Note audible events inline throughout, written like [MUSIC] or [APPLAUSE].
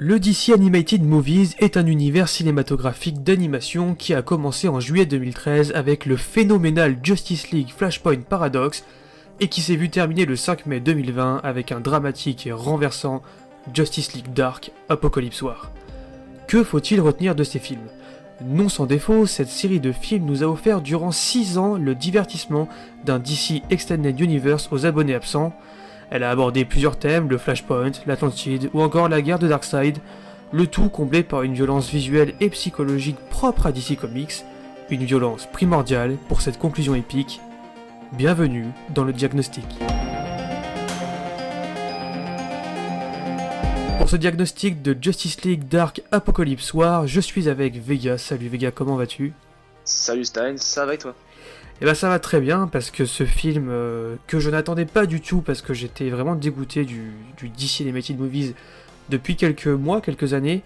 Le DC Animated Movies est un univers cinématographique d'animation qui a commencé en juillet 2013 avec le phénoménal Justice League Flashpoint Paradox et qui s'est vu terminer le 5 mai 2020 avec un dramatique et renversant Justice League Dark Apocalypse War. Que faut-il retenir de ces films? Non sans défaut, cette série de films nous a offert durant 6 ans le divertissement d'un DC Extended Universe aux abonnés absents, elle a abordé plusieurs thèmes, le Flashpoint, l'Atlantide ou encore la guerre de Darkseid, le tout comblé par une violence visuelle et psychologique propre à DC Comics, une violence primordiale pour cette conclusion épique. Bienvenue dans le diagnostic. Pour ce diagnostic de Justice League Dark Apocalypse War, je suis avec Vega. Salut Vega, comment vas-tu? Salut Stein, ça va et toi? Et eh bah ben, ça va très bien parce que ce film euh, que je n'attendais pas du tout parce que j'étais vraiment dégoûté du, du DC Animated Movies depuis quelques mois, quelques années,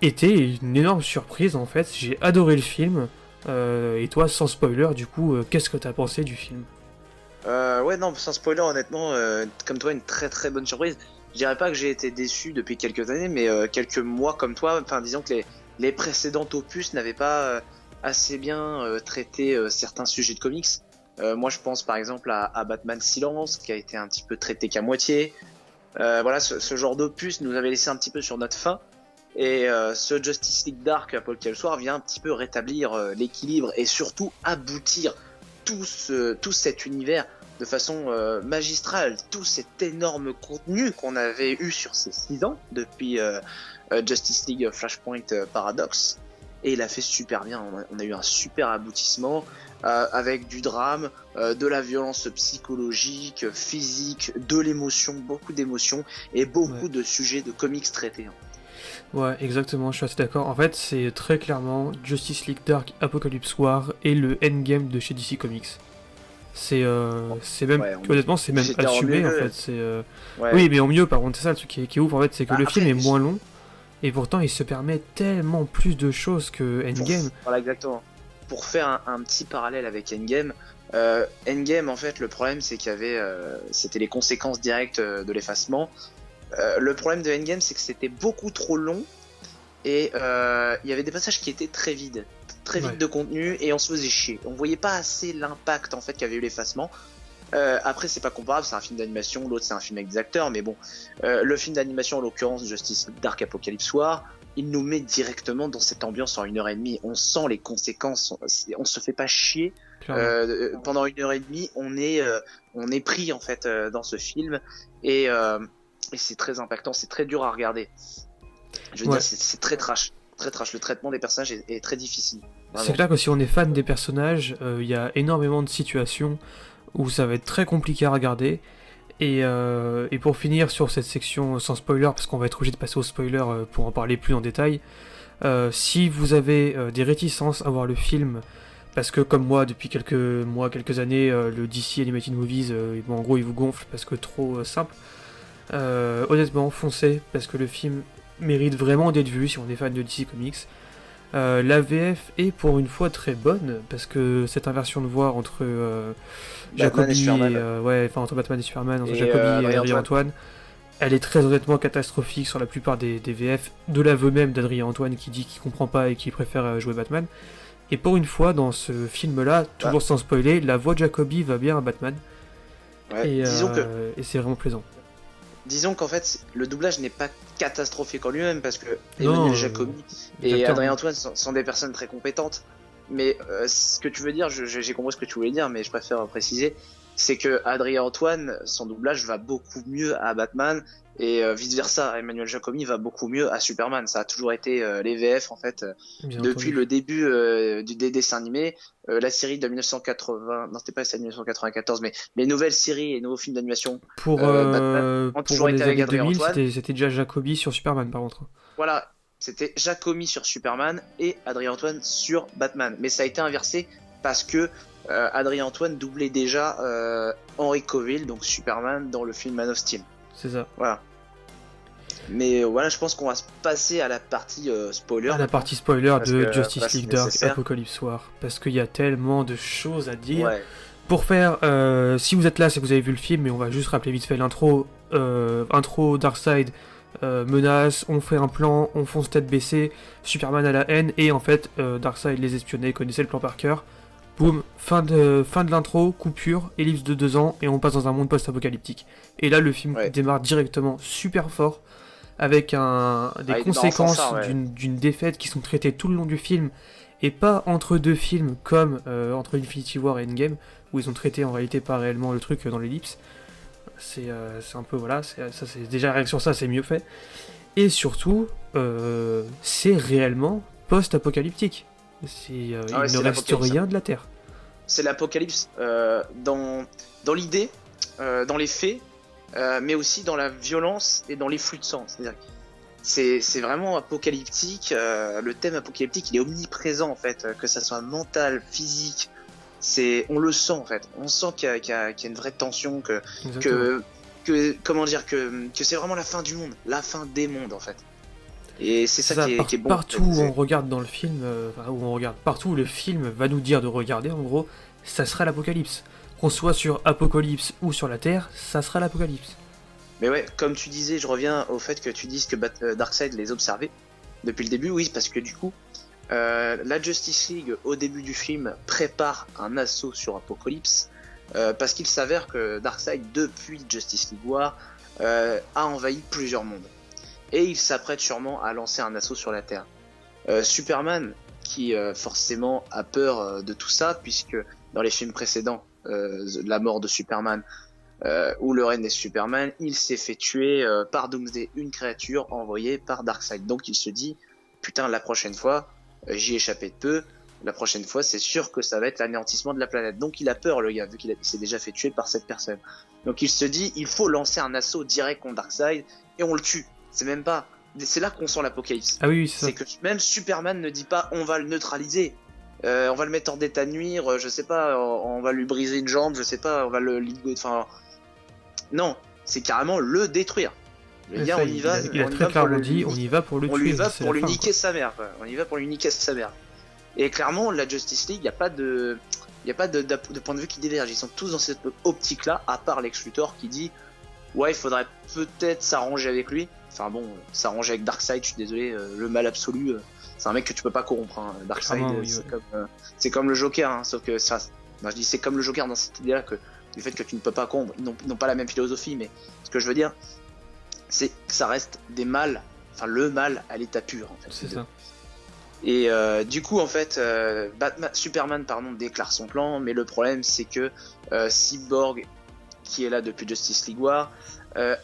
était une énorme surprise en fait. J'ai adoré le film. Euh, et toi, sans spoiler, du coup, euh, qu'est-ce que t'as pensé du film? Ouais, non, sans spoiler, honnêtement, comme toi, une très très bonne surprise. Je dirais pas que j'ai été déçu depuis quelques années, mais quelques mois comme toi, enfin disons que les, les précédents opus n'avaient pas assez bien euh, traité euh, certains sujets de comics. Euh, moi, je pense par exemple à, Batman Silence, qui a été un petit peu traité qu'à moitié. voilà, ce, genre d'opus nous avait laissé un petit peu sur notre fin. Et ce Justice League Dark, Paul Kelsoir, vient un petit peu rétablir l'équilibre et surtout aboutir tout, ce, tout cet univers de façon magistrale. Tout cet énorme contenu qu'on avait eu sur ces six ans depuis Justice League Flashpoint Paradox et il a fait super bien. On a, eu un super aboutissement euh, avec du drame, euh, de la violence psychologique, physique, de l'émotion, beaucoup d'émotions et beaucoup de sujets de comics traités. Ouais, exactement, je suis assez d'accord. En fait, c'est très clairement Justice League Dark Apocalypse War et le endgame de chez DC Comics. C'est euh, même honnêtement c'est même assumé en fait c'est oui mais en mieux par contre c'est ça le truc qui est, ouf en fait c'est que bah, le film est moins long et pourtant, il se permet tellement plus de choses que Endgame. voilà, exactement. Pour faire un, petit parallèle avec Endgame, euh, Endgame, en fait, le problème, c'est qu'il y avait, euh, c'était les conséquences directes euh, de l'effacement. le problème de Endgame, c'est que c'était beaucoup trop long et il y avait des passages qui étaient très vides, très vides de contenu et on se faisait chier. On voyait pas assez l'impact en fait qu'avait eu l'effacement. Euh, après, c'est pas comparable, c'est un film d'animation, l'autre c'est un film avec des acteurs, mais bon, euh, le film d'animation, en l'occurrence Justice Dark Apocalypse War, il nous met directement dans cette ambiance en une heure et demie. On sent les conséquences, on, se fait pas chier. Euh, pendant une heure et demie, on est, euh, on est pris en fait euh, dans ce film et, et c'est très impactant, c'est très dur à regarder. Je veux dire, c'est très trash très trash. Le traitement des personnages est, est très difficile. C'est clair que si on est fan des personnages, il y a énormément de situations où ça va être très compliqué à regarder. Et, euh, et, pour finir sur cette section sans spoiler, parce qu'on va être obligé de passer au spoiler euh, pour en parler plus en détail, euh, si vous avez des réticences à voir le film, parce que comme moi, depuis quelques mois, quelques années, le DC Animated Movies, en gros, il vous gonfle parce que trop simple, honnêtement, foncez, parce que le film mérite vraiment d'être vu si on est fan de DC Comics. Euh, la VF est pour une fois très bonne parce que cette inversion de voix entre euh, Jacobi et, euh, ouais, enfin entre Batman et Superman, entre Jacobi et Adrien Antoine. elle est très honnêtement catastrophique sur la plupart des, VF, de l'aveu même d'Adrien Antoine qui dit qu'il comprend pas et qu'il préfère jouer Batman. Et pour une fois, dans ce film-là, toujours sans spoiler, la voix de Jacobi va bien à Batman. et c'est vraiment plaisant disons qu'en fait, le doublage n'est pas catastrophique en lui-même parce que Emmanuel Jacobi et Adrien Antoine sont, des personnes très compétentes. Mais euh, ce que tu veux dire, j'ai compris ce que tu voulais dire, mais je préfère préciser, c'est que Adrien Antoine, son doublage va beaucoup mieux à Batman et euh, vice versa. Emmanuel Jacobi va beaucoup mieux à Superman. Ça a toujours été euh, les VF en fait depuis le début du des dessins animés. la série de 1980, non c'était pas la série de 1994, mais les nouvelles séries et nouveaux films d'animation pour Batman ont toujours été avec Adrien Antoine. C'était déjà Jacobi sur Superman par contre. Voilà, c'était Jacomi sur Superman et Adrien Antoine sur Batman. Mais ça a été inversé parce que euh, Adrien Antoine doublait déjà euh, Henry Cavill, donc Superman, dans le film Man of Steel. C'est ça. Voilà. Mais euh, voilà, je pense qu'on va se passer à la partie spoiler. À la partie spoiler de Justice League Dark Apocalypse War. Parce qu'il y a tellement de choses à dire. Pour faire, si vous êtes là, c'est que vous avez vu le film, mais on va juste rappeler vite fait l'intro. intro Darkseid, euh, menace, on fait un plan, on fonce tête baissée, Superman a la haine, et en fait, euh, Darkseid les espionnait, connaissait le plan par cœur. Boum, fin de, fin de l'intro, coupure, ellipse de deux ans, et on passe dans un monde post-apocalyptique. Et là, le film Ouais. démarre directement super fort, avec un, des Ah, conséquences ouais. d'une défaite qui sont traitées tout le long du film, et pas entre deux films comme euh, entre Infinity War et Endgame, où ils ont traité en réalité pas réellement le truc euh, dans l'ellipse. C'est euh, c'est un peu, voilà, ça c'est déjà rien que sur ça, c'est mieux fait. Et surtout, euh, c'est réellement post-apocalyptique. C'est, euh, Ah ouais, il c'est ne reste l'apocalypse. rien de la Terre. c'est l'apocalypse euh, dans, dans l'idée, euh, dans les faits, euh, mais aussi dans la violence et dans les flux de sang. C'est-à-dire c'est vraiment apocalyptique. le thème apocalyptique, il est omniprésent en fait, que ça soit mental, physique. C'est, on le sent en fait. On sent qu'il y, a- qu'il y y a une vraie tension, que, que, que comment dire, que, que c'est vraiment la fin du monde, la fin des mondes en fait. Et c'est ça, Ça, qui, est, par- qui est bon. partout où on regarde dans le film, euh, où on regarde, partout où le film va nous dire de regarder, en gros, ça sera l'apocalypse. Qu'on soit sur Apocalypse ou sur la Terre, ça sera l'apocalypse. Mais ouais, comme tu disais, je reviens au fait que tu dises que euh, Darkseid les observait depuis le début, oui, parce que du coup, euh, la Justice League, au début du film, prépare un assaut sur Apocalypse, euh, parce qu'il s'avère que Darkseid, depuis Justice League War, euh, a envahi plusieurs mondes. Et il s'apprête sûrement à lancer un assaut sur la Terre. Euh, Superman, qui euh, forcément a peur euh, de tout ça, puisque dans les films précédents, la mort de Superman, où le règne des Superman, il s'est fait tuer par Doomsday, une créature envoyée par Darkseid. Donc il se dit, putain, la prochaine fois, j'y échappais de peu, la prochaine fois, c'est sûr que ça va être l'anéantissement de la planète. Donc il a peur, le gars, vu qu'il s'est déjà fait tuer par cette personne. Donc il se dit, il faut lancer un assaut direct contre Darkseid, et on le tue. C'est même pas... C'est là qu'on sent l'apocalypse. Ah oui, oui, c'est ça. C'est que même Superman ne dit pas on va le neutraliser. Euh, on va le mettre hors d'état de nuire, euh, je sais pas, on, on va lui briser une jambe, je sais pas, on va le ligoter, enfin. Non, c'est carrément le détruire. Le gars, on y va, Il a, on très clairement dit, on y va pour le on tuer. lui va pour lui niquer sa mère, quoi. On y va pour lui niquer sa mère. Et clairement, la Justice League, il n'y a pas de, il a pas de point de vue qui diverge. Ils sont tous dans cette optique-là, à part Lex Luthor qui dit, ouais, il faudrait peut-être s'arranger avec lui. Enfin bon, euh, s'arranger avec Darkseid, je suis désolé, euh, le mal absolu, euh, c'est un mec que tu peux pas corrompre. Hein. Darkseid, Clairement, euh, oui, c'est comme, c'est comme le Joker, hein, sauf que ça, moi, je dis c'est comme le Joker dans cette idée-là que du fait que tu ne peux pas corrompre, ils n'ont ils n'ont pas la même philosophie, mais ce que je veux dire, c'est que ça reste des mâles, enfin le mal à l'état pur en fait. C'est ça. Et euh, du coup, en fait, euh, Batman, Superman pardon, déclare son plan, mais le problème c'est que euh, Cyborg, qui est là depuis Justice League War,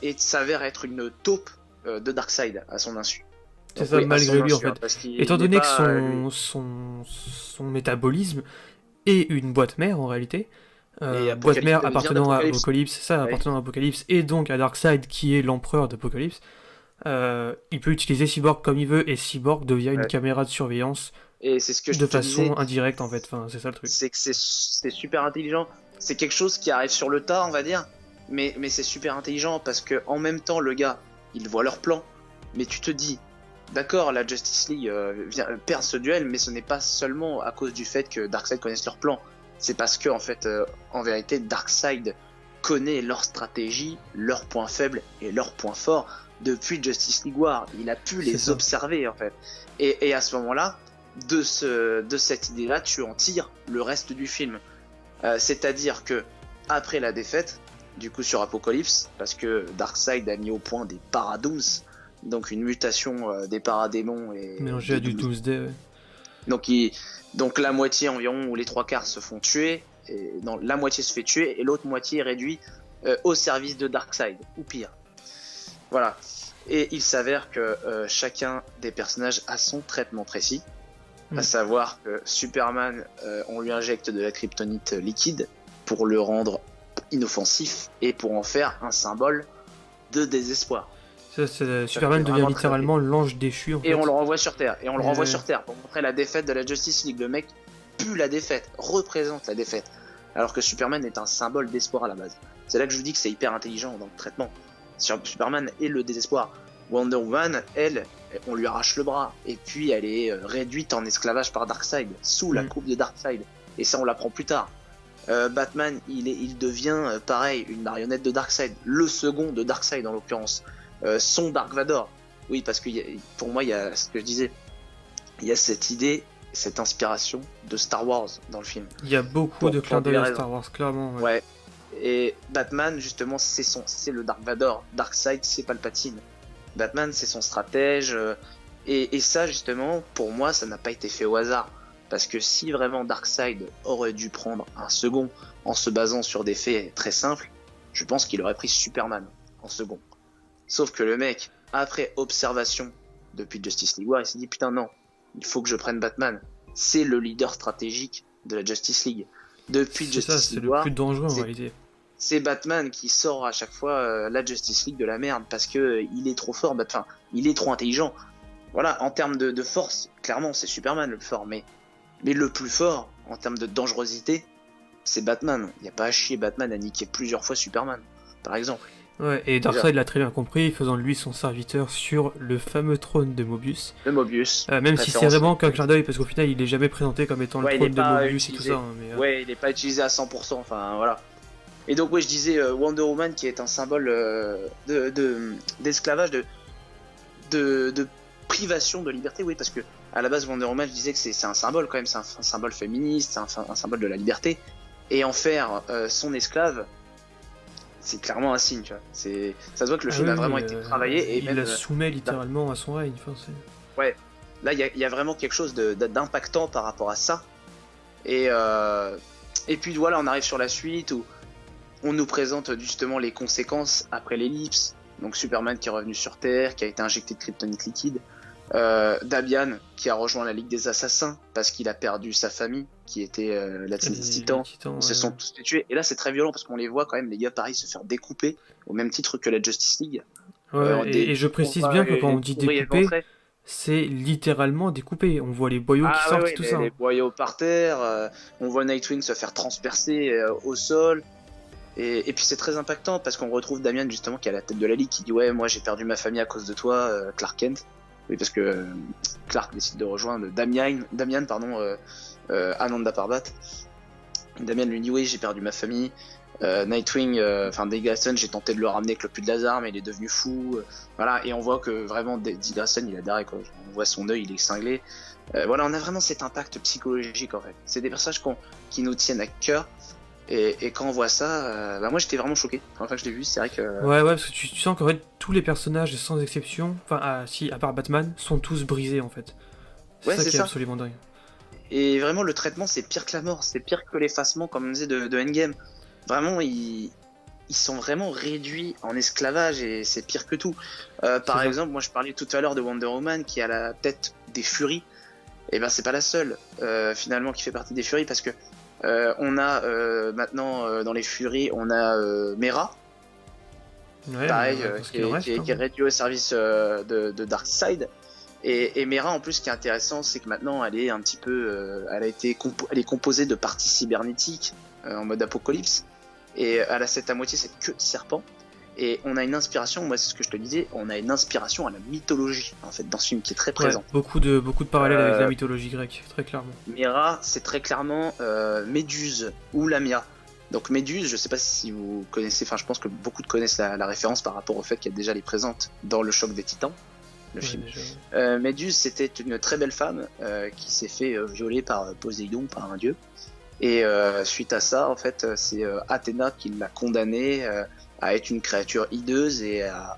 et s'avère être une taupe de Darkseid à son insu. C'est ça, oui, malgré son lui, en hein, fait. qu'il Étant donné que pas, euh, son, son, son métabolisme est une boîte mère en réalité, euh, boîte Apocalypse mère appartenant à. Apocalypse, ça, Ouais. appartenant à Apocalypse, et donc à Darkseid qui est l'empereur d'Apocalypse, euh, il peut utiliser Cyborg comme il veut, et Cyborg devient une caméra de surveillance et c'est ce que je de te façon disais, indirecte en fait, enfin, c'est ça le truc. c'est que c'est c'est super intelligent. C'est quelque chose qui arrive sur le tas, on va dire, mais, mais c'est super intelligent parce que en même temps, le gars, il voit leur plan, mais tu te dis, d'accord, la Justice League euh, vient, perd ce duel, mais ce n'est pas seulement à cause du fait que Darkseid connaisse leur plan. C'est parce que, en fait, euh, en vérité, Darkseid connaît leur stratégie, leurs points faibles et leurs points forts depuis Justice League War. Il a pu les ça. observer, en fait. Et, et à ce moment-là, de, ce, de cette idée-là, tu en tires le reste du film. Euh, C'est-à-dire que, après la défaite, du coup sur Apocalypse, parce que Darkseid a mis au point des Paradooms, donc une mutation euh, des paradémons et Mélangé à du Doomsday, ouais. donc, il, donc la moitié environ, ou les trois quarts se font tuer, et non, la moitié se fait tuer, et l'autre moitié est réduite euh, au service de Darkseid, ou pire. Voilà. Et il s'avère que euh, chacun des personnages a son traitement précis, à savoir que Superman, on lui injecte de la kryptonite liquide pour le rendre inoffensif et pour en faire un symbole de désespoir. Ça, c'est- Superman devient littéralement l'ange déchu en Et fait. on le renvoie sur Terre. Et on le renvoie ouais. sur Terre pour montrer la défaite de la Justice League. Le mec pue la défaite, représente la défaite. Alors que Superman est un symbole d'espoir à la base. C'est là que je vous dis que c'est hyper intelligent dans le traitement. Sur- Superman est le désespoir. Wonder Woman, elle, on lui arrache le bras. Et puis elle est euh, réduite en esclavage par Darkseid, sous la Mm. coupe de Darkseid. Et ça, on l'apprend plus tard. Euh, Batman, il, est, il devient euh, pareil, une marionnette de Darkseid. Le second de Darkseid en l'occurrence. euh, son Dark Vador. Oui, parce que pour moi, il y a ce que je disais, il y a cette idée, cette inspiration de Star Wars dans le film. Il y a beaucoup de clins d'œil à Star Wars, clairement. Ouais. Et Batman, justement, c'est son, c'est le Dark Vador. Darkseid, c'est Palpatine. Batman, c'est son stratège. Euh, et, et, ça, justement, pour moi, ça n'a pas été fait au hasard. Parce que si vraiment Darkseid aurait dû prendre un second en se basant sur des faits très simples, je pense qu'il aurait pris Superman en second. Sauf que le mec, après observation depuis Justice League War, il s'est dit putain non, il faut que je prenne Batman. C'est le leader stratégique de la Justice League. Depuis Justice League War, c'est le plus dangereux en réalité. C'est Batman qui sort à chaque fois euh, la Justice League de la merde parce que euh, il est trop fort, enfin, il est trop intelligent. Voilà, en termes de, de force, clairement, c'est Superman le fort, mais, mais le plus fort en termes de dangerosité, c'est Batman. Il n'y a pas à chier Batman à niquer plusieurs fois Superman, par exemple. Ouais, et Darkseid l'a très bien compris, faisant de lui son serviteur sur le fameux trône de Mobius. De Mobius. Euh, même si c'est vraiment qu'un clin d'œil, parce qu'au final, il est jamais présenté comme étant le trône de Mobius et tout ça. Hein, mais, euh. Ouais, il n'est pas utilisé à 100%, enfin voilà. Et donc, ouais, je disais euh, Wonder Woman qui est un symbole de d'esclavage, de, de, de, privation de liberté, oui, parce que à la base, Wonder Woman, je disais que c'est un symbole quand même, c'est un, symbole féministe, c'est un, un, symbole de la liberté et en faire euh, son esclave, c'est clairement un signe. Tu vois. C'est, ça se voit que le ah film a vraiment été euh, travaillé et il la soumet littéralement à son règne. ouais, là il y, y, a vraiment quelque chose d'impactant par rapport à ça. Et euh, et puis voilà, on arrive sur la suite où on nous présente justement les conséquences après l'ellipse. Donc Superman qui est revenu sur Terre, qui a été injecté de kryptonite liquide. Euh, Dabian qui a rejoint la Ligue des Assassins parce qu'il a perdu sa famille qui était euh, la des Titans. Ils se sont tous tués. Et là c'est très violent parce qu'on les voit quand même les gars pareil se faire découper au même titre que la Justice League. Euh, et, je précise bien que quand on dit découper, c'est littéralement découpé. On voit les boyaux qui ah sortent tout les, ça. Les boyaux par terre, on voit Nightwing se faire transpercer au sol. Et, puis c'est très impactant parce qu'on retrouve Damian justement qui est à la tête de la ligue qui dit ouais moi j'ai perdu ma famille à cause de toi Clark Kent oui, parce que euh, Clark décide de rejoindre Damian, Damian pardon, euh, euh, Ananda Parbat. Damian lui dit oui, j'ai perdu ma famille. Nightwing, enfin Dick j'ai tenté de le ramener avec le plus de Lazare, mais il est devenu fou. voilà, et on voit que vraiment Dick il a derrière quoi. On voit son œil, il est cinglé. voilà, on a vraiment cet impact psychologique en fait. C'est des personnages qui nous tiennent à cœur et, quand on voit ça, euh, bah moi j'étais vraiment choqué. Enfin, que je l'ai vu, c'est vrai que. Ouais, ouais, parce que tu, sens qu'en fait tous les personnages, sans exception, enfin, ah, si, à part Batman, sont tous brisés en fait. C'est ça qui est absolument dingue. Et vraiment, le traitement, c'est pire que la mort, c'est pire que l'effacement, comme on disait, de, de Endgame. Vraiment, ils, ils sont vraiment réduits en esclavage et c'est pire que tout. Euh, par exemple, moi je parlais tout à l'heure de Wonder Woman qui a la tête des Furies. Et eh ben c'est pas la seule euh, finalement qui fait partie des Furies parce que on a euh, maintenant euh, dans les Furies, on a Mera. pareil, qui, est, réduit au service de, Darkseid. Et, et, Mera, en plus, ce qui est intéressant, c'est que maintenant, elle est un petit peu, elle a été, elle est composée de parties cybernétiques en mode apocalypse, et elle a cette à moitié cette queue de serpent. Et on a une inspiration, moi c'est ce que je te disais, on a une inspiration à la mythologie en fait dans ce film qui est très présent. beaucoup de beaucoup de parallèles avec la euh, mythologie grecque, très clairement. Mira, c'est très clairement euh, Méduse ou Lamia. Donc Méduse, je sais pas si vous connaissez, enfin je pense que beaucoup de connaissent la, référence par rapport au fait qu'elle déjà est présente dans le choc des Titans, le film. Euh, Méduse, c'était une très belle femme qui s'est fait violer par Poséidon, par un dieu. Et suite à ça, en fait, c'est Athéna qui l'a condamnée à être une créature hideuse et à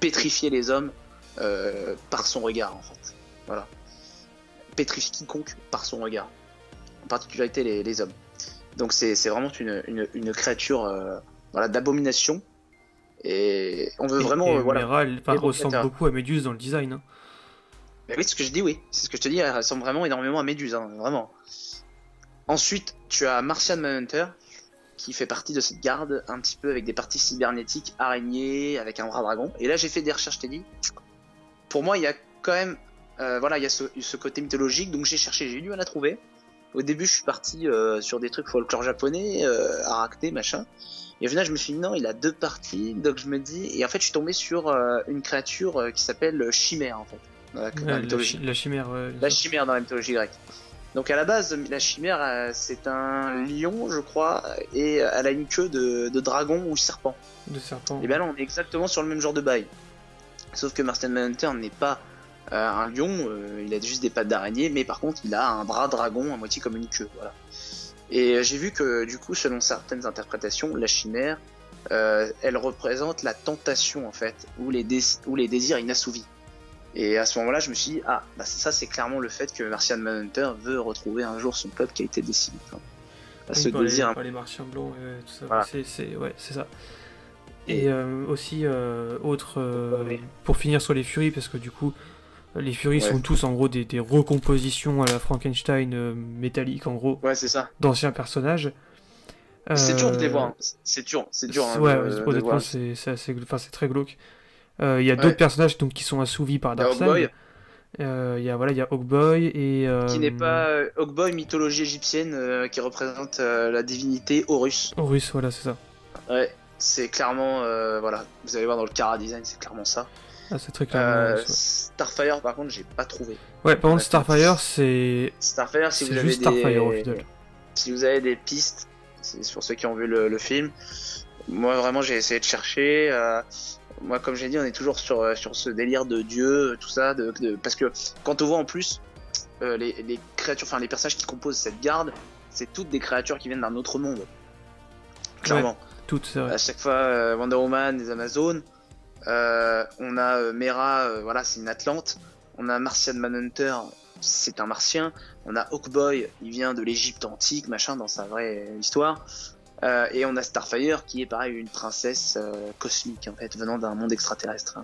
pétrifier les hommes euh, par son regard en fait. Voilà. Pétrifier quiconque par son regard. En particularité les, les hommes. Donc c'est vraiment une, une, une créature euh, voilà, d'abomination. Et on veut vraiment. Et voilà, elle ressemble beaucoup à Méduse dans le design. Hein. Mais oui, ce que je dis, oui. C'est ce que je te dis, elle ressemble vraiment énormément à Méduse, hein, vraiment. Ensuite, tu as Martian Manhunter, qui fait partie de cette garde, un petit peu avec des parties cybernétiques, araignées, avec un bras dragon. Et là, j'ai fait des recherches, je t'ai dit. Pour moi, il y a quand même, euh, voilà, il y a ce, côté mythologique, donc j'ai cherché, j'ai dû à la trouver. Au début, je suis parti euh, sur des trucs folklore japonais, euh, arachné, machin. Et au final, je me suis dit non, il a deux parties, donc je me dis. Et en fait, je suis tombé sur euh, une créature qui s'appelle Chimère, en fait. la, la, chimère. la chimère dans la mythologie grecque. Donc à la base, la chimère, euh, c'est un lion, je crois, et elle a une queue de, dragon ou serpent. De serpent. Et bien là, on est exactement sur le même genre de bail. Sauf que Martian Manhunter n'est pas euh, un lion, euh, il a juste des pattes d'araignée, mais par contre il a un bras dragon à moitié comme une queue. Voilà. Et euh, j'ai vu que du coup, selon certaines interprétations, la chimère, euh, elle représente la tentation en fait, ou les, dés- ou les désirs inassouvis. Et à ce moment-là, je me suis dit, ah, bah ça c'est clairement le fait que Martian Manhunter veut retrouver un jour son peuple qui a été décimé. Bah, Oui, ce par, les, par les martiens blancs, ouais, tout ça. Voilà. C'est, c'est- ouais, c'est ça. Et- euh, aussi, euh, autre. euh, Ouais. Pour finir sur les Furies, parce que du coup, les Furies Ouais. sont tous en gros des, des recompositions à la Frankenstein euh, métallique, en gros, Ouais, c'est ça. d'anciens personnages. C'est dur de les Euh, voir. hein. C'est dur, c'est dur. hein, ouais, honnêtement, assez, enfin, c'est très glauque. Euh, Il y a Ouais. d'autres personnages donc, qui sont assouvis par Il Darkseid. Hawkboy, Euh, Il y a voilà, il y a Hawkboy et euh, qui n'est pas euh, Hawkboy, mythologie égyptienne, euh, qui représente euh, la divinité Horus. Horus, voilà, c'est ça. Ouais, c'est clairement, euh, voilà, vous allez voir dans le Cara Design, c'est clairement ça. Ah, c'est très clairement. Euh, ouais. Starfire, par contre, j'ai pas trouvé. Ouais, par contre, Starfire, c'est Starfire, si vous avez juste des, Starfire au final. si vous avez des pistes, c'est sur ceux qui ont vu le, le film. Moi, vraiment, j'ai essayé de chercher. Euh, moi, comme j'ai dit, on est toujours sur, euh, sur ce délire de Dieu, tout ça, de, de- parce que quand on voit en plus euh, les, les créatures, enfin les personnages qui composent cette garde, c'est toutes des créatures qui viennent d'un autre monde. Clairement. Toutes, c'est vrai. À chaque fois, euh, Wonder Woman, les Amazones. Euh, on a euh, Mera, euh, voilà, c'est une Atlante. On a Martian Manhunter, c'est un Martien. On a Hawkboy, il vient de l'Égypte antique, machin, dans sa vraie histoire. Euh, et on a Starfire, qui est pareil, une princesse euh, cosmique, en fait, venant d'un monde extraterrestre.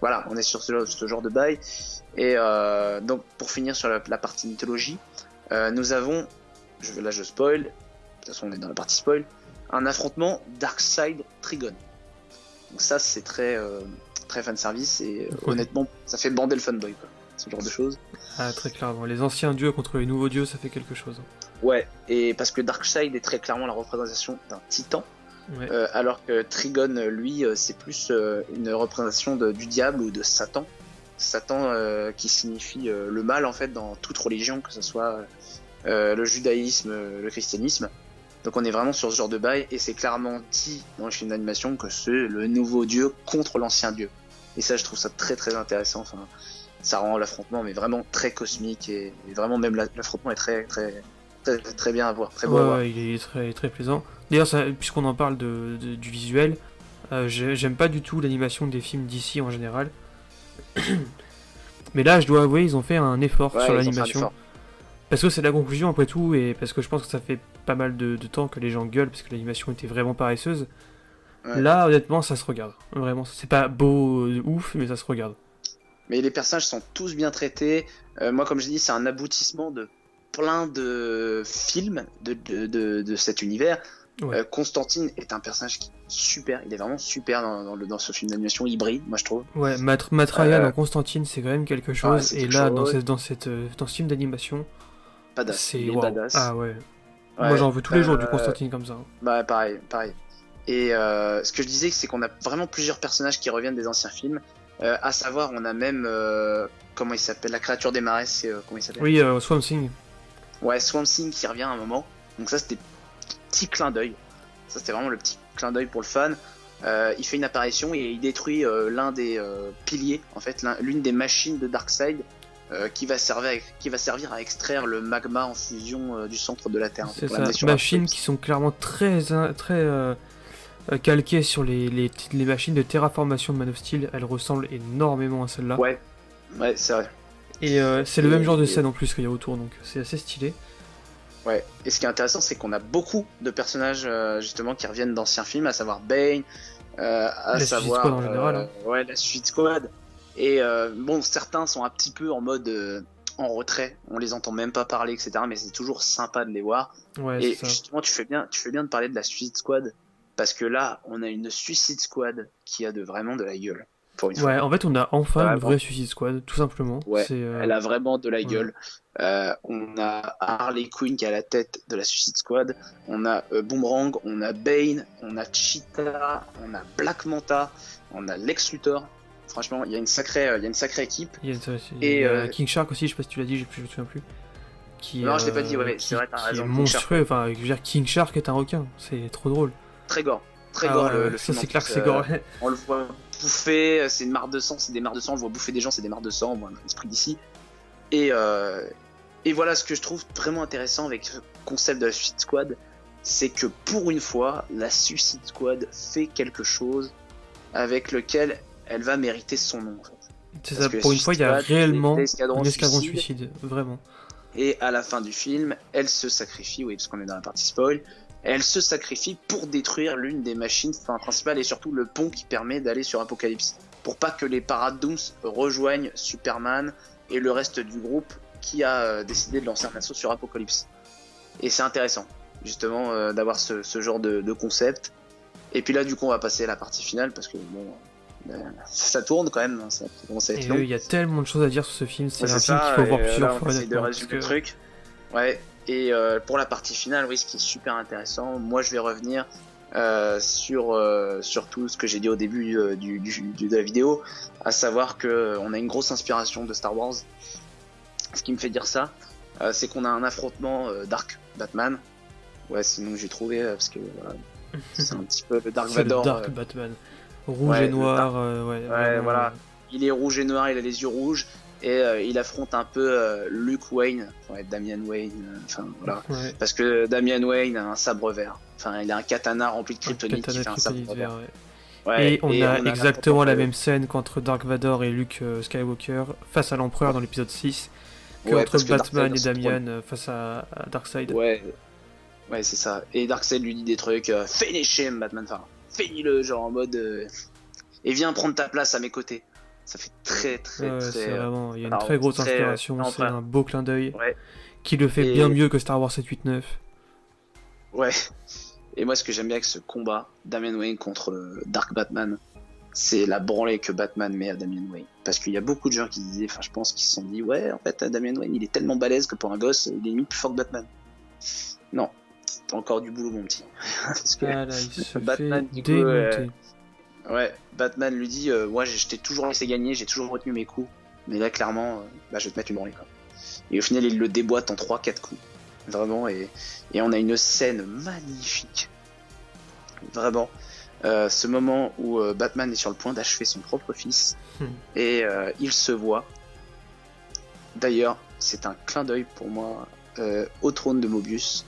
Voilà, on est sur ce, ce genre de bail. Et euh, donc, pour finir sur la, la partie mythologie, nous avons, je, là je spoil, de toute façon on est dans la partie spoil, un affrontement Darkseid Trigon. Donc ça c'est très très fan service et honnêtement ça fait bander le fanboy quoi. Ce genre de choses. Ah, très clairement. Les anciens dieux contre les nouveaux dieux, ça fait quelque chose. Ouais, et parce que Darkseid est très clairement la représentation d'un titan, Ouais. euh, alors que Trigon lui euh, c'est plus euh, une représentation de- du diable ou de Satan. Satan euh, qui signifie le mal en fait dans toute religion, que ce soit le judaïsme, le christianisme. Donc on est vraiment sur ce genre de bail et c'est clairement dit dans le film d'animation que c'est le nouveau dieu contre l'ancien dieu. Et ça je trouve ça très très intéressant. Enfin, ça rend l'affrontement mais vraiment très cosmique et, et vraiment même la- l'affrontement est très très très très bien à voir, très beau à Ouais, voir. ouais, il est très, très plaisant. D'ailleurs, ça- puisqu'on en parle de, de- du visuel, euh, j'ai- j'aime pas du tout l'animation des films d'ici en général. [CLEARS THROAT] Mais là, je dois avouer, ils ont fait un effort Ouais, sur l'animation. Parce que c'est la conclusion après tout, et parce que je pense que ça fait pas mal de, de temps que les gens gueulent, parce que l'animation était vraiment paresseuse. Ouais. Là, honnêtement, ça se regarde. Vraiment, c'est pas beau de ouf, mais ça se regarde. Mais les personnages sont tous bien traités. Euh, moi, comme je dis, c'est un aboutissement de plein de films de, de, de, de cet univers. Ouais. Euh, Constantine est un personnage qui est super, il est vraiment super dans, dans, le, dans ce film d'animation hybride, moi je trouve. Ouais, Mat Matt Ryan Euh, Constantine, c'est quand même quelque chose. et quelque là, chose. dans, cette, dans, cette, euh, dans ce film d'animation, c'est waouh. badass. Ah ouais. Moi, j'en veux tous les jours du Constantine comme ça. Bah pareil, pareil. Et euh, ce que je disais, c'est qu'on a vraiment plusieurs personnages qui reviennent des anciens films. Euh, à savoir, on a même euh, comment il s'appelle, la créature des marais, c'est comment il s'appelle? Oui, Swamp Thing. Ouais, Swamp Thing qui revient à un moment. Donc ça, c'était petit clin d'œil. Ça, c'était vraiment le petit clin d'œil pour le fan. Euh, il fait une apparition et il détruit euh, l'un des euh, piliers, en fait, l'un- l'une des machines de Darkseid qui, va servir à, qui va servir à extraire le magma en fusion du centre de la Terre. C'est ça. Machines qui sont clairement très, très calquées sur les, les, les machines de terraformation de Man of Steel. Elles ressemblent énormément à celles-là. Ouais, ouais, c'est vrai. Et euh, c'est le Et- même genre de et- scène en plus qu'il y a autour, donc c'est assez stylé. Ouais. Et ce qui est intéressant, c'est qu'on a beaucoup de personnages euh, justement qui reviennent d'anciens films, à savoir Bane, euh, à La Suicide savoir Squad en général, hein. euh, ouais, la Suicide Squad. Et euh, bon, certains sont un petit peu en mode euh, en retrait, on les entend même pas parler, etc. Mais c'est toujours sympa de les voir. Ouais, Et justement, tu fais bien, tu fais bien de parler de la Suicide Squad parce que là, on a une Suicide Squad qui a de vraiment de la gueule. Pour une fois. Ouais, en fait, on a enfin une Vraiment. vraie Suicide Squad, tout simplement. Ouais, euh, Elle a vraiment de la Ouais. gueule. Euh, on a Harley Quinn qui est à la tête de la Suicide Squad. On a euh, Boomerang, on a Bane, on a Cheetah, on a Black Manta, on a Lex Luthor. Franchement, il y a une sacrée, il y a une sacrée équipe. Il y a, ça, c'est- Et, il y a King Shark aussi, je sais pas si tu l'as dit, je me souviens plus. Qui, Non, je l'ai pas dit, ouais, c'est vrai, t'as raison, est monstrueux, enfin, je veux dire, King Shark est un requin, c'est trop drôle. Très gore, très Ah gore ouais, le, ouais, le ça c'est clair que c'est gore. On le voit bouffer, c'est une mare de sang, c'est des mares de sang, on voit bouffer des gens, c'est des mares de sang, moi, l'esprit d'ici. Et, euh, et voilà ce que je trouve vraiment intéressant avec ce concept de la Suicide Squad, c'est que pour une fois, la Suicide Squad fait quelque chose avec lequel elle va mériter son nom. En fait. C'est ça, pour une fois, il y a réellement un escadron suicide. suicide, vraiment. Et à la fin du film, elle se sacrifie, oui, parce qu'on est dans la partie spoil, elle se sacrifie pour détruire l'une des machines enfin, principales et surtout le pont qui permet d'aller sur Apocalypse. Pour pas que les Paradooms rejoignent Superman et le reste du groupe qui a euh, décidé de lancer un assaut sur Apocalypse. Et c'est intéressant, justement, euh, d'avoir ce, ce genre de, de concept. Et puis là, du coup, on va passer à la partie finale parce que bon, euh, ça tourne quand même, hein, ça commence à être long. il y a tellement de choses à dire sur ce film, c'est Ouais, un film qu'il faut voir plusieurs fois. de parce le que- truc. Ouais. Et euh, pour la partie finale, oui, ce qui est super intéressant, moi je vais revenir euh, sur euh, sur tout ce que j'ai dit au début du, du- du- de la vidéo, à savoir que euh, on a une grosse inspiration de Star Wars. Ce qui me fait dire ça, c'est qu'on a un affrontement Dark Batman. Ouais, sinon j'ai trouvé parce que voilà, c'est un petit peu le Dark [LAUGHS] le Vador. Dark Batman. Rouge ouais, et noir, ouais. vraiment, voilà. il est rouge et noir, il a les yeux rouges et euh, il affronte un peu euh, Luke Wayne, ouais, Damian Wayne, euh, enfin voilà. ouais. Parce que Damian Wayne a un sabre vert, enfin il a un katana rempli de kryptonite qui fait un sabre kryptonite vert. et on a exactement la même scène qu'entre Dark Vador et Luke Skywalker face à l'Empereur dans l'épisode 6, que Ouais, entre parce que Batman et Damian face à, à Darkseid. Ouais, ouais c'est ça. Et Darkseid lui dit des trucs, finish him Batman, enfin finis-le, genre en mode, et viens prendre ta place à mes côtés. Ça fait très très Ouais, très. c'est euh, vraiment, il y a une très grosse très, inspiration, c'est un beau clin d'œil Ouais. qui le fait Et- bien mieux que Star Wars 789. Ouais. [LAUGHS] Et moi, ce que j'aime bien avec ce combat, Damian Wayne contre euh, Dark Batman, c'est la branlée que Batman met à Damian Wayne. Parce qu'il y a beaucoup de gens qui disaient, enfin, je pense, qui se sont dit, ouais, en fait, Damian Wayne, il est tellement balèze que pour un gosse, il est limite plus fort que Batman. Non. T'as encore du boulot, mon petit. [LAUGHS] Parce que, Ah là, il se Batman, fait du coup, euh, démonter. Ouais, Batman lui dit, euh, moi, je t'ai toujours laissé gagner, j'ai toujours retenu mes coups. Mais là, clairement, euh, bah, je vais te mettre une branlée, quoi. Et au final, il le déboîte en 3-4 coups. Vraiment, et, et on a une scène magnifique. Vraiment. Euh, ce moment où euh, Batman est sur le point d'achever son propre fils [LAUGHS] et euh, il se voit. D'ailleurs, c'est un clin d'œil pour moi euh, au trône de Mobius.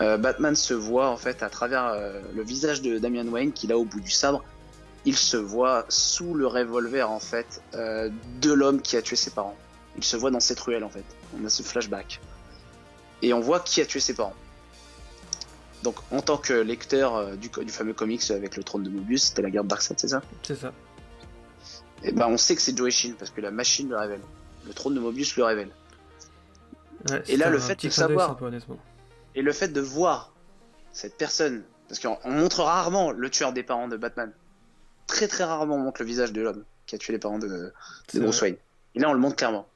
Euh, Batman se voit en fait à travers euh, le visage de Damian Wayne qu'il a au bout du sabre. Il se voit sous le revolver en fait euh, de l'homme qui a tué ses parents. Il se voit dans cette ruelle en fait. On a ce flashback. Et on voit qui a tué ses parents. Donc en tant que lecteur euh, du, du fameux comics avec le trône de Mobius, c'était la guerre de Darkseid, c'est ça? C'est ça. Et ben on sait que c'est Joe Shin parce que la machine le révèle. Le trône de Mobius le révèle. Ouais, Et là, le fait de savoir-. Et le fait de voir cette personne, parce qu'on on montre rarement le tueur des parents de Batman. Très très rarement on montre le visage de l'homme qui a tué les parents de, de Bruce. Wayne. Et là on le montre clairement.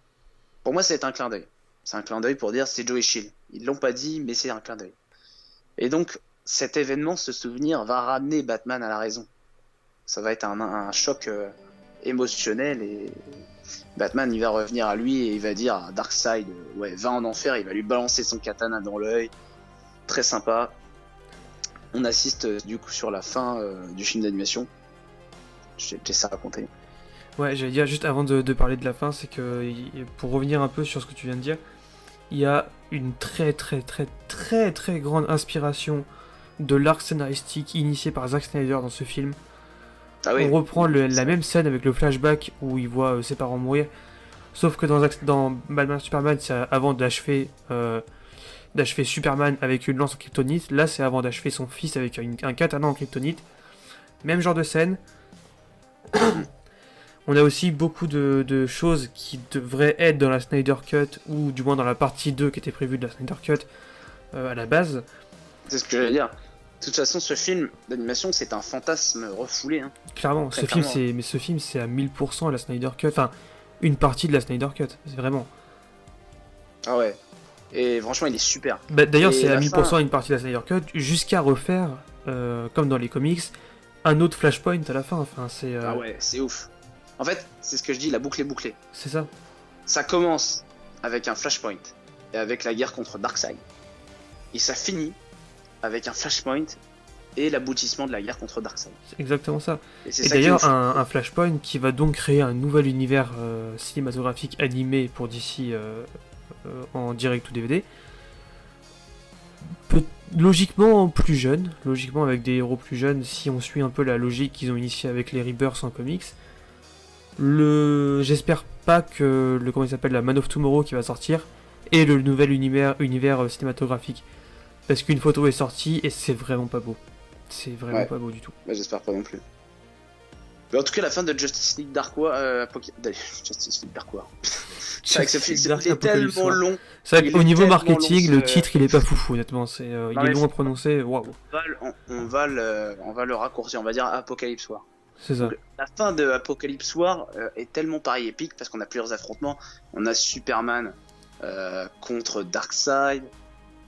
Pour moi c'est un clin d'œil. C'est un clin d'œil pour dire c'est Joe Chill. Ils l'ont pas dit mais c'est un clin d'œil. Et donc cet événement, ce souvenir va ramener Batman à la raison. Ça va être un, un choc euh, émotionnel et Batman il va revenir à lui et il va dire à Darkseid euh, ouais va en enfer, il va lui balancer son katana dans l'œil. Très sympa. On assiste euh, du coup sur la fin euh, du film d'animation. Laisse ça raconter. Ouais, j'allais dire juste avant de, de parler de la fin, c'est que pour revenir un peu sur ce que tu viens de dire, il y a une très très très très très grande inspiration de l'arc scénaristique initié par Zack Snyder dans ce film. Ah oui. On reprend le- la même scène avec le flashback où il voit euh, ses parents mourir, sauf que dans, dans Batman Superman, c'est avant d'achever euh, d'achever Superman avec une lance en kryptonite. Là, c'est avant d'achever son fils avec une- un katana en kryptonite. Même genre de scène. [CLEARS THROAT] On a aussi beaucoup de, de choses qui devraient être dans la Snyder Cut, ou du moins dans la partie 2 qui était prévue de la Snyder Cut euh, à la base. C'est ce que j'allais dire. De toute façon, ce film d'animation, c'est un fantasme refoulé. Hein. Clairement, Très ce film, c'est, mais ce film, c'est à 1000% la Snyder Cut. Enfin, une partie de la Snyder Cut, c'est vraiment. Ah ouais. Et franchement, il est super. Bah, d'ailleurs, c'est à la 1000% fin- une partie de la Snyder Cut, jusqu'à refaire, euh, comme dans les comics, un autre Flashpoint à la fin. Enfin, c'est, euh, Ah ouais, c'est ouf. En fait, c'est ce que je dis, la boucle est bouclée. c'est ça. Ça commence avec un flashpoint et avec la guerre contre Darkseid. Et ça finit avec un flashpoint et l'aboutissement de la guerre contre Darkseid. C'est exactement ça. Et, d'ailleurs, un, un Flashpoint qui va donc créer un nouvel univers euh, cinématographique animé pour DC euh, euh, en direct ou DVD. Peut- logiquement plus jeune, logiquement avec des héros plus jeunes, si on suit un peu la logique qu'ils ont initiée avec les Rebirths en comics. Le, j'espère pas que le comment il s'appelle la Man of Tomorrow qui va sortir et le nouvel univers, univers euh, cinématographique, parce qu'une photo est sortie et c'est vraiment pas beau. C'est vraiment Ouais. pas beau du tout. Bah, j'espère pas non plus. Mais en tout cas, la fin de Justice League Dark War, euh, [LAUGHS] Justice League Dark War. C'est tellement long. C'est vrai qu'au niveau marketing, long, le titre il est pas foufou, honnêtement. C'est, euh, il est long à prononcer, waouh, On va, le- on, on va le, on va le raccourcir, on va dire Apocalypse War. c'est ça. La fin de Apocalypse War euh, est tellement pareil épique parce qu'on a plusieurs affrontements. On a Superman euh, contre Darkseid,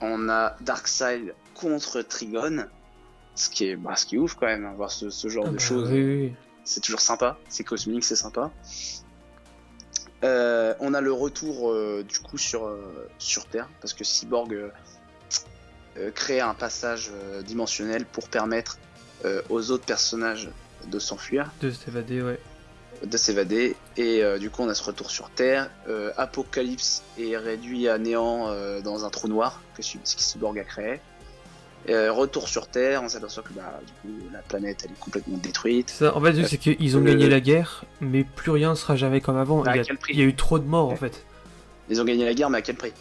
on a Darkseid contre Trigon, ce qui est, bah, ce qui est ouf quand même, hein, voir ce, ce genre Ah de bah, choses. oui, oui, oui. c'est toujours sympa, c'est cosmique, c'est sympa. Euh, on a le retour euh, du coup sur, euh, sur Terre, parce que Cyborg crée un passage dimensionnel pour permettre aux autres personnages de s'enfuir, De s'évader, ouais. de s'évader, et du coup on a ce retour sur Terre. Apocalypse est réduit à néant dans un trou noir que Cy- Cyborg a créé. Euh, retour sur Terre, on s'aperçoit que bah, du coup, la planète elle est complètement détruite. Ça, en fait, c'est qu'ils ont le- gagné la guerre, mais plus rien sera jamais comme avant. Bah, à il, y a, quel prix il y a eu trop de morts, en fait. Ils ont gagné la guerre, mais à quel prix?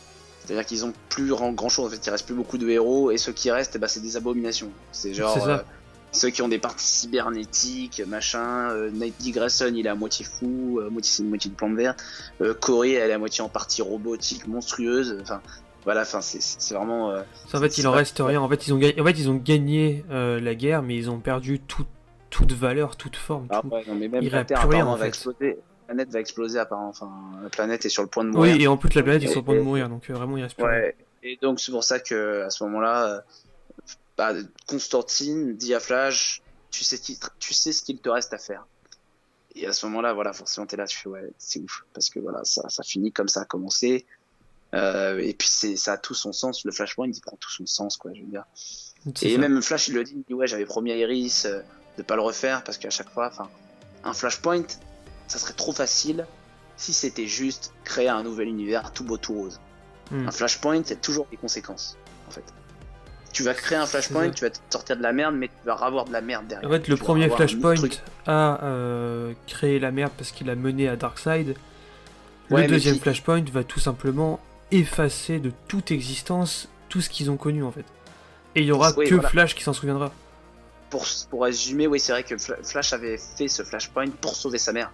C'est-à-dire qu'ils ont plus grand, chose. En fait, il reste plus beaucoup de héros, et ceux qui restent, ben, c'est des abominations. C'est genre euh, ceux qui ont des parties cybernétiques, machin. Euh, Night Grayson, il est à moitié fou, moitié c'est une moitié de plante verte. Corey, elle est à moitié en partie robotique, monstrueuse. Enfin, voilà. Enfin, c'est- vraiment. euh, en fait, il en reste rien. En fait, ils ont gagné, en fait, ils ont gagné euh, la guerre, mais ils ont perdu tout- toute valeur, toute forme. ah tout. ouais, non, mais même il la Terre rien, en va fait. exploser. La planète va exploser apparemment. Enfin, la planète est sur le point de mourir. Oui, et en plus, la planète est sur le point de mourir, donc euh, vraiment, il reste plus rien. Ouais, et donc c'est pour ça que à ce moment-là, bah, Constantine dit à Flash, tu sais, qui- tu sais ce qu'il te reste à faire. Et à ce moment-là, voilà, forcément t'es là, tu fais ouais, c'est ouf, parce que voilà, ça, ça finit comme ça a commencé. Euh, et puis ça a tout son sens. Le Flashpoint, il prend tout son sens, quoi, je veux dire. Et ça. même Flash, il le dit, il dit ouais, j'avais promis à Iris euh, de pas le refaire parce qu'à chaque fois, enfin, un Flashpoint, ça serait trop facile si c'était juste créer un nouvel univers tout beau tout rose. Hmm. Un flashpoint, c'est toujours des conséquences, en fait. Tu vas créer un flashpoint, tu vas te sortir de la merde, mais tu vas avoir de la merde derrière. En fait, le Tu premier Flashpoint a euh, créé la merde parce qu'il a mené à Darkseid. Ouais, le deuxième puis- Flashpoint va tout simplement effacer de toute existence tout ce qu'ils ont connu en fait. Et il y aura Oui, que voilà. Flash qui s'en souviendra. Pour, pour résumer, oui, c'est vrai que Fla- Flash avait fait ce flashpoint pour sauver sa mère.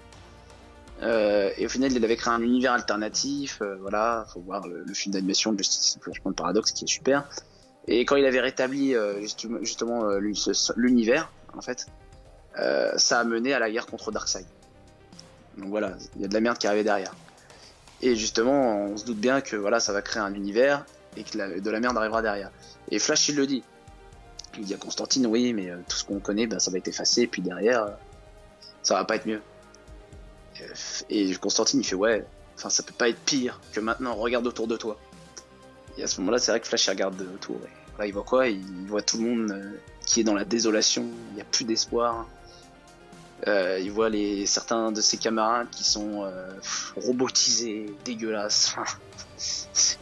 Euh, et au final, il avait créé un univers alternatif. euh, voilà, faut voir le, le film d'animation de Justice Flashpoint Paradox qui est super. Et quand il avait rétabli euh, justement, euh, l'univers, en fait, ça a mené à la guerre contre Darkseid. Donc voilà, il y a de la merde qui arrivait derrière. Et justement, on se doute bien que voilà, ça va créer un univers et que de la merde arrivera derrière. Et Flash, il le dit. Il dit à Constantine, oui, mais euh, tout ce qu'on connaît, ben, ça va être effacé, et puis derrière, euh, ça va pas être mieux. Et Constantine, il fait, ouais, enfin, ça peut pas être pire que maintenant, regarde autour de toi. Et à ce moment-là, c'est vrai que Flash, regarde de- autour. Là, il voit quoi? Il voit tout le monde euh, qui est dans la désolation, il n'y a plus d'espoir. Euh, il voit les, certains de ses camarades qui sont euh, robotisés, dégueulasses. [LAUGHS] C'est-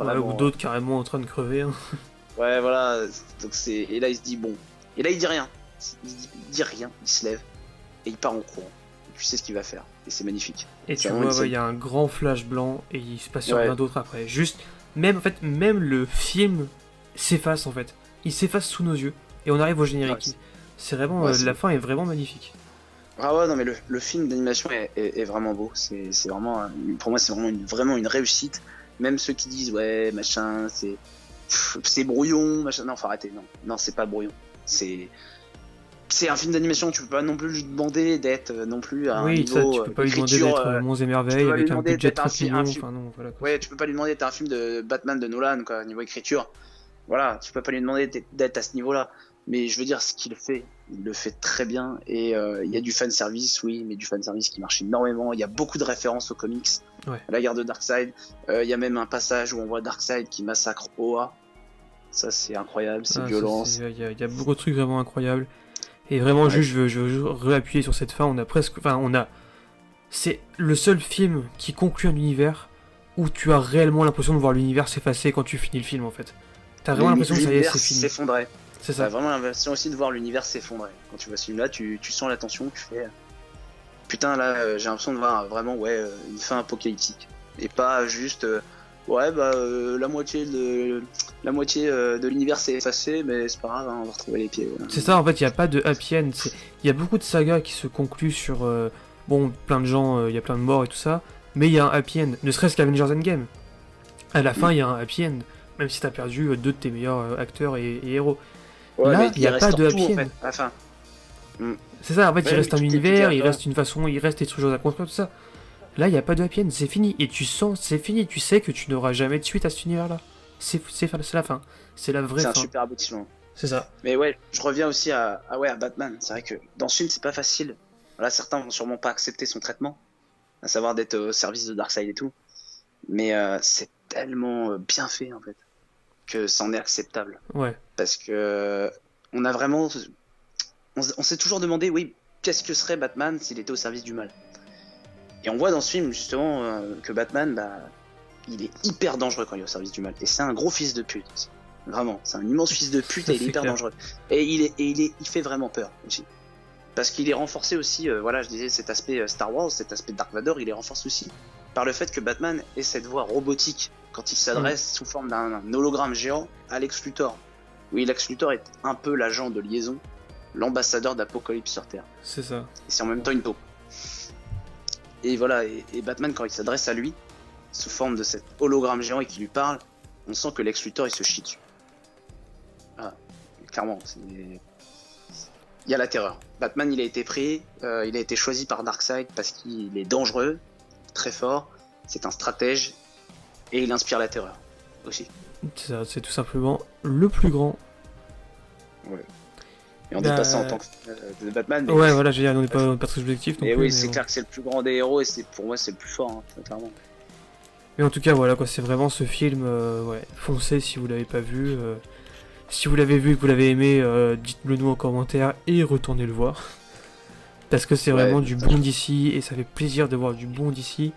Ouais, ou d'autres carrément en train de crever. hein. Ouais, voilà. Donc c'est et là il se dit bon. Et là il dit rien. Il dit, il dit rien. Il se lève et il part en courant. Et tu sais ce qu'il va faire. Et c'est magnifique. Et tu vois, ouais, il y a un grand flash blanc et il se passe Ouais. rien d'autre après. Juste, même en fait, même le film s'efface en fait. Il s'efface sous nos yeux et on arrive au générique. C'est- vraiment, euh, la fin est vraiment magnifique. Ah ouais non mais le, le film d'animation est, est- est vraiment beau. C'est c'est vraiment pour moi c'est vraiment une, vraiment une réussite. Même ceux qui disent ouais machin c'est c'est brouillon machin non faut arrêter non non c'est pas brouillon c'est c'est un film d'animation tu peux pas non plus lui demander d'être euh, non plus à un oui, ça, niveau tu peux pas lui demander d'écriture, d'être euh, euh, Monts et tu Merveilles avec un demander budget un 30 fi- un millions. fi- Enfin non, voilà. Ouais, tu peux pas lui demander d'être un film de Batman de Nolan, quoi, niveau écriture. Voilà, tu peux pas lui demander d'être à ce niveau-là. Mais je veux dire, ce qu'il fait, il le fait très bien. Et euh, il y a du fan service, oui, mais du fan service qui marche énormément. Il y a beaucoup de références aux comics, Ouais. à la guerre de Darkseid. Euh, Il y a même un passage où on voit Darkseid qui massacre Oa. Ça, c'est incroyable, c'est Ah, violent. Il y, a- il y a beaucoup de trucs vraiment incroyables. Et vraiment, Ouais. juste, je veux, je veux réappuyer sur cette fin. On a presque. Enfin, on a. C'est le seul film qui conclut un univers où tu as réellement l'impression de voir l'univers s'effacer quand tu finis le film, en fait. T'as vraiment l'impression que ça y est, L'univers c'est fini. s'effondrait. C'est T'as ça. vraiment l'impression aussi de voir l'univers s'effondrer. Quand tu vois ce film-là, tu, tu sens la tension, tu fais. Putain, là, euh, j'ai l'impression de voir vraiment, ouais, euh, une fin apocalyptique. Et pas juste. euh, ouais, bah, euh, la moitié de, la moitié de l'univers s'est effacée, mais c'est pas grave, hein, on va retrouver les pieds. C'est ça, en fait, il n'y a pas de happy end. Il y a beaucoup de sagas qui se concluent sur. euh, bon, plein de gens, il y a plein de morts et tout ça. Mais il y a un happy end. Ne serait-ce qu'Avengers Endgame. À la fin, il y a un happy end. Même si t'as perdu deux de tes meilleurs acteurs et, et héros. Ouais, Là, il y a pas de happy en end. fait, à la fin. C'est ça, en fait, il reste un univers, il reste une façon, il reste des choses à construire, tout ça. Là, il n'y a pas de happy end, c'est fini. Et tu sens, c'est fini. Tu sais que tu n'auras jamais de suite à cet univers-là. C'est c'est c'est la fin. C'est la vraie C'est un fin. super aboutissement. C'est ça. Mais ouais, je reviens aussi à, ouais, à Batman. C'est vrai que dans ce film, c'est pas facile. Voilà, certains vont sûrement pas accepter son traitement, à savoir d'être au service de Darkseid et tout. Mais euh, c'est tellement euh, bien fait en fait que c'en est acceptable. Ouais. Parce que on a vraiment, on, s'est toujours demandé, oui, qu'est-ce que serait Batman s'il était au service du mal? Et on voit dans ce film justement euh, que Batman, bah, il est hyper dangereux quand il est au service du mal. Et c'est un gros fils de pute. aussi. Vraiment, c'est un immense fils de [LAUGHS] pute et il est hyper clair. dangereux. Et il est, et il est, il fait vraiment peur aussi. Parce qu'il est renforcé aussi, euh, voilà, je disais cet aspect euh, Star Wars, cet aspect Dark Vador, il est renforcé aussi par le fait que Batman ait cette voix robotique quand il s'adresse sous forme d'un un hologramme géant à Lex Luthor. Oui, Lex Luthor est un peu l'agent de liaison, l'ambassadeur d'Apocalypse sur Terre. C'est ça. Et c'est en même temps une taupe. Et voilà, et, et Batman, quand il s'adresse à lui, sous forme de cet hologramme géant et qu'il lui parle, on sent que Lex Luthor, il se chie dessus. Ah, clairement, c'est... Il y a la terreur. Batman, il a été pris, euh, il a été choisi par Darkseid parce qu'il est dangereux, très fort, c'est un stratège, et il inspire la terreur aussi. C'est tout simplement le plus grand. Et on Bah, dit pas ça en tant que euh, de Batman, mais, Ouais, voilà, j'ai on n'est pas, est très objectif. non plus, oui, c'est bon. clair que c'est le plus grand des héros, et c'est pour moi, c'est le plus fort, hein, très clairement. Mais en tout cas, voilà quoi, c'est vraiment ce film. euh, ouais, foncez si vous l'avez pas vu. euh, si vous l'avez vu et que vous l'avez aimé, euh, dites-le nous en commentaire et retournez le voir. Parce que c'est Ouais, vraiment du bon d'ici et ça fait plaisir de voir du bon d'ici.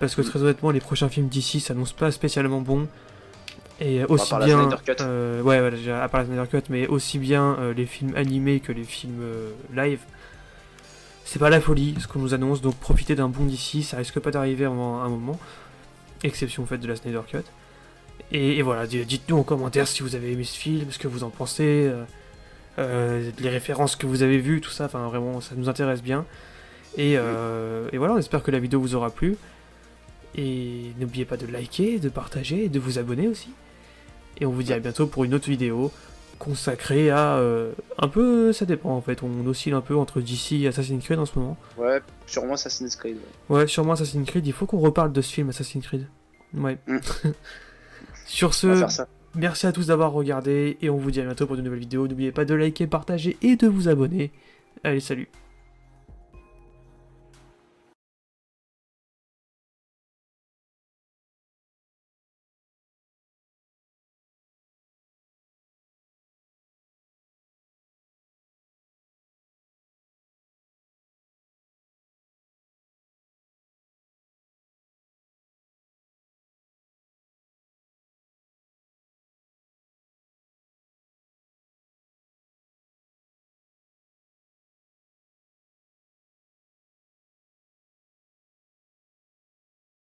Parce que très honnêtement, les prochains films d'ici s'annoncent pas spécialement bons. Et à aussi bien. Euh, ouais, voilà, déjà, à part la Snyder Cut, mais aussi bien euh, les films animés que les films euh, live. C'est pas la folie ce qu'on nous annonce, donc profitez d'un bon d'ici, ça risque pas d'arriver à un moment exception faite de la Snyder Cut. Et, et voilà, dites-nous en commentaire si vous avez aimé ce film, ce que vous en pensez, les références que vous avez vues, tout ça, enfin vraiment, ça nous intéresse bien. Et, et voilà, on espère que la vidéo vous aura plu. Et n'oubliez pas de liker, de partager et de vous abonner aussi. Et on vous dit à bientôt pour une autre vidéo consacrée à... euh, un peu, ça dépend en fait, on oscille un peu entre DC et Assassin's Creed en ce moment. Ouais, sûrement Assassin's Creed. ouais. Ouais, sûrement Assassin's Creed, il faut qu'on reparle de ce film Assassin's Creed. Ouais. Mm. [LAUGHS] Sur ce, merci à tous d'avoir regardé et on vous dit à bientôt pour de nouvelles vidéos. N'oubliez pas de liker, partager et de vous abonner. Allez, salut